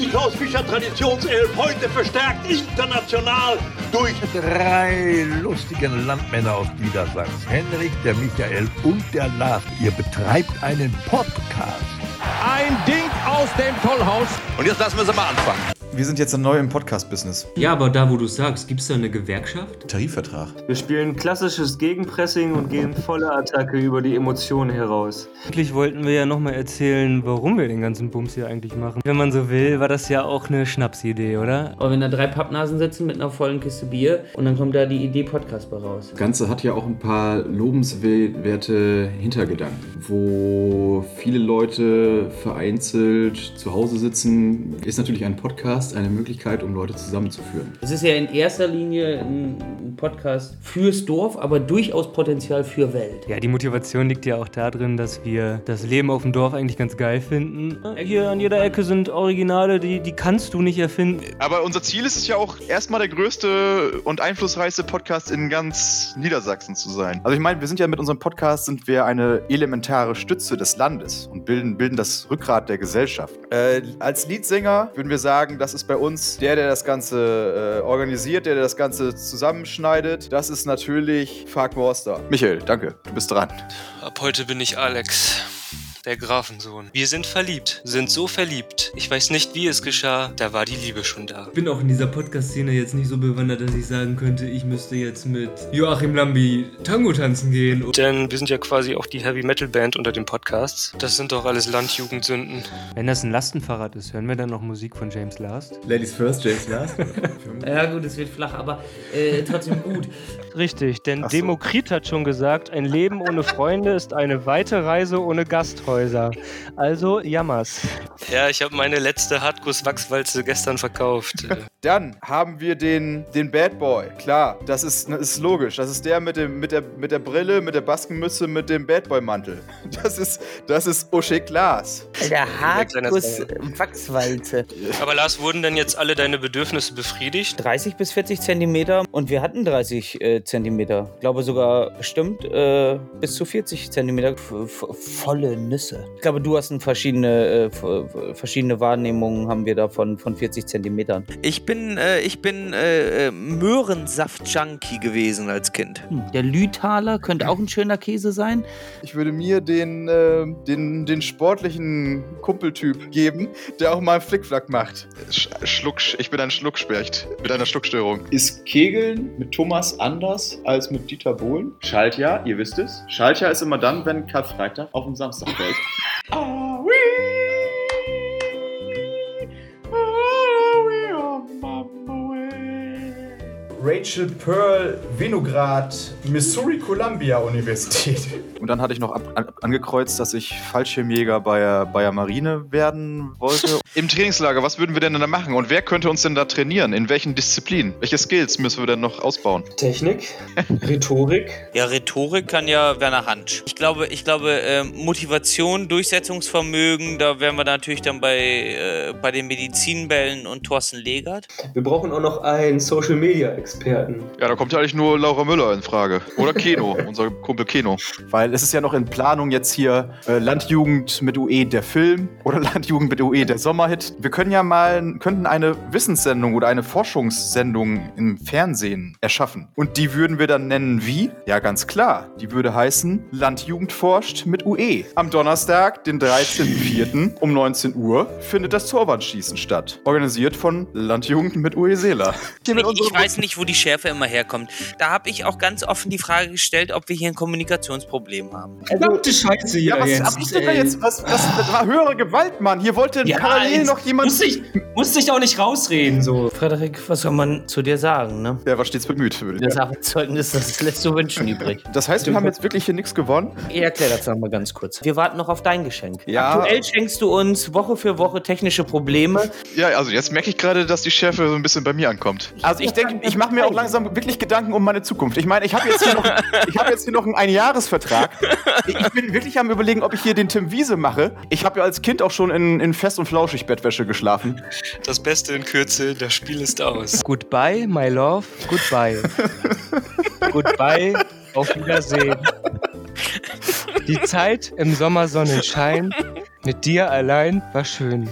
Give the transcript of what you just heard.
Die Klaus Fischer Traditionself heute verstärkt international durch drei lustigen Landmänner aus Niedersachsen. Henrik, der Michael und der Lars. Ihr betreibt einen Podcast. Ein Ding aus dem Tollhaus. Und jetzt lassen wir es mal anfangen. Wir sind jetzt neu im Podcast-Business. Ja, aber da, wo du sagst, gibt es da eine Gewerkschaft? Tarifvertrag. Wir spielen klassisches Gegenpressing und gehen volle Attacke über die Emotionen heraus. Eigentlich wollten wir ja nochmal erzählen, warum wir den ganzen Bums hier eigentlich machen. Wenn man so will, war das ja auch eine Schnapsidee, oder? Aber wenn da drei Pappnasen sitzen mit einer vollen Kiste Bier und dann kommt da die Idee Podcast bei raus. Das Ganze hat ja auch ein paar lobenswerte Hintergedanken, wo viele Leute vereinzelt zu Hause sitzen, ist natürlich ein Podcast eine Möglichkeit, um Leute zusammenzuführen. Es ist ja in erster Linie ein Podcast fürs Dorf, aber durchaus Potenzial für Welt. Ja, die Motivation liegt ja auch darin, dass wir das Leben auf dem Dorf eigentlich ganz geil finden. Hier an jeder Ecke sind Originale, die, die kannst du nicht erfinden. Aber unser Ziel ist es ja auch, erstmal der größte und einflussreichste Podcast in ganz Niedersachsen zu sein. Also ich meine, wir sind ja mit unserem Podcast sind wir eine elementare Stütze des Landes und bilden, bilden das Rückgrat der Gesellschaft. Äh, als Leadsänger würden wir sagen, dass das ist bei uns der, der das Ganze äh, organisiert, der, der das Ganze zusammenschneidet. Das ist natürlich Fark Morster. Michael, danke, du bist dran. Ab heute bin ich Alex der Grafensohn. Wir sind verliebt, sind so verliebt. Ich weiß nicht, wie es geschah, da war die Liebe schon da. Ich bin auch in dieser Podcast-Szene jetzt nicht so bewandert, dass ich sagen könnte, ich müsste jetzt mit Joachim Lambi Tango tanzen gehen. Denn wir sind ja quasi auch die Heavy-Metal-Band unter den Podcasts. Das sind doch alles Landjugendsünden. Wenn das ein Lastenfahrrad ist, hören wir dann noch Musik von James Last? Ladies first, James Last. ja gut, es wird flach, aber äh, trotzdem gut. Richtig, denn so. Demokrit hat schon gesagt, ein Leben ohne Freunde ist eine weite Reise ohne Gasthäuser. Also jammers. Ja, ich habe meine letzte Hartguss-Wachswalze gestern verkauft. Dann haben wir den, den Bad Boy. Klar, das ist, das ist logisch. Das ist der mit, dem, mit, der, mit der Brille, mit der Baskenmütze, mit dem Bad Boy-Mantel. Das ist, das ist Usche Glas. Der Hartguss-Wachswalze. Aber Lars, wurden denn jetzt alle deine Bedürfnisse befriedigt? 30 bis 40 Zentimeter und wir hatten 30 äh, Zentimeter. Ich glaube sogar bestimmt äh, bis zu 40 Zentimeter. volle Nüsse. Ich glaube, du hast verschiedene, äh, verschiedene Wahrnehmungen haben wir da von, von 40 Zentimetern. Ich bin, äh, ich bin äh, äh, Möhrensaft-Junkie gewesen als Kind. Hm, der Lüthaler könnte auch ein schöner Käse sein. Ich würde mir den, äh, den, den sportlichen Kumpeltyp geben, der auch mal Flickflack macht. Schluck, ich bin ein Schluckspecht mit einer Schluckstörung. Ist Kegeln mit Thomas anders als mit Dieter Bohlen? Schaltjahr, ihr wisst es. Schaltjahr ist immer dann, wenn Karfreitag auf den Samstag fällt. Rachel Pearl Vinograd, Missouri Columbia Universität. Und dann hatte ich noch ab, an, angekreuzt, dass ich Fallschirmjäger bei der, bei der Marine werden wollte. Im Trainingslager, was würden wir denn da machen? Und wer könnte uns denn da trainieren? In welchen Disziplinen? Welche Skills müssen wir denn noch ausbauen? Technik, Rhetorik. Ja, Rhetorik kann ja Werner Hand. Ich glaube, ich glaube äh, Motivation, Durchsetzungsvermögen, da wären wir natürlich dann bei, äh, bei den Medizinbällen und Thorsten Legert. Wir brauchen auch noch einen Social Media Experten. Ja, da kommt ja eigentlich nur Laura Müller in Frage. Oder Keno, unser Kumpel Keno. Weil es ist ja noch in Planung jetzt hier äh, Landjugend mit UE der Film oder Landjugend mit UE der Sommerhit. Wir können ja mal, könnten eine Wissenssendung oder eine Forschungssendung im Fernsehen erschaffen. Und die würden wir dann nennen wie? Ja, ganz klar. Die würde heißen Landjugend forscht mit UE. Am Donnerstag, den 13.04. um 19 Uhr findet das Torwandschießen statt. Organisiert von Landjugend mit UE Seeler. Ich, ich weiß nicht, wo die Schärfe immer herkommt. Da habe ich auch ganz offen die Frage gestellt, ob wir hier ein Kommunikationsproblem haben. Verdammte Scheiße hier ja, was, jetzt. Was, denn da jetzt was, was, das war höhere Gewalt, Mann. Hier wollte ja, parallel noch jemand... Musste ich, musste ich auch nicht rausreden, so. Frederik, was soll man zu dir sagen, ne? Ja, was steht's bemüht? Das ja. Arbeitszeugnis, das lässt so wünschen übrig. Das heißt, wir haben jetzt wirklich hier nichts gewonnen? Ich erkläre das nochmal ganz kurz. Wir warten noch auf dein Geschenk. Ja. Aktuell schenkst du uns Woche für Woche technische Probleme. Ja, also jetzt merke ich gerade, dass die Schärfe so ein bisschen bei mir ankommt. Also ich denke, ich mache mir auch langsam wirklich Gedanken um meine Zukunft. Ich meine, ich habe jetzt, hier noch, ich hab jetzt hier noch einen Einjahresvertrag. Ich bin wirklich am überlegen, ob ich hier den Tim Wiese mache. Ich habe ja als Kind auch schon in, in Fest- und Flauschig-Bettwäsche geschlafen. Das Beste in Kürze, das Spiel ist aus. Goodbye, my love, goodbye. goodbye, auf Wiedersehen. Die Zeit im Sommersonnenschein mit dir allein war schön.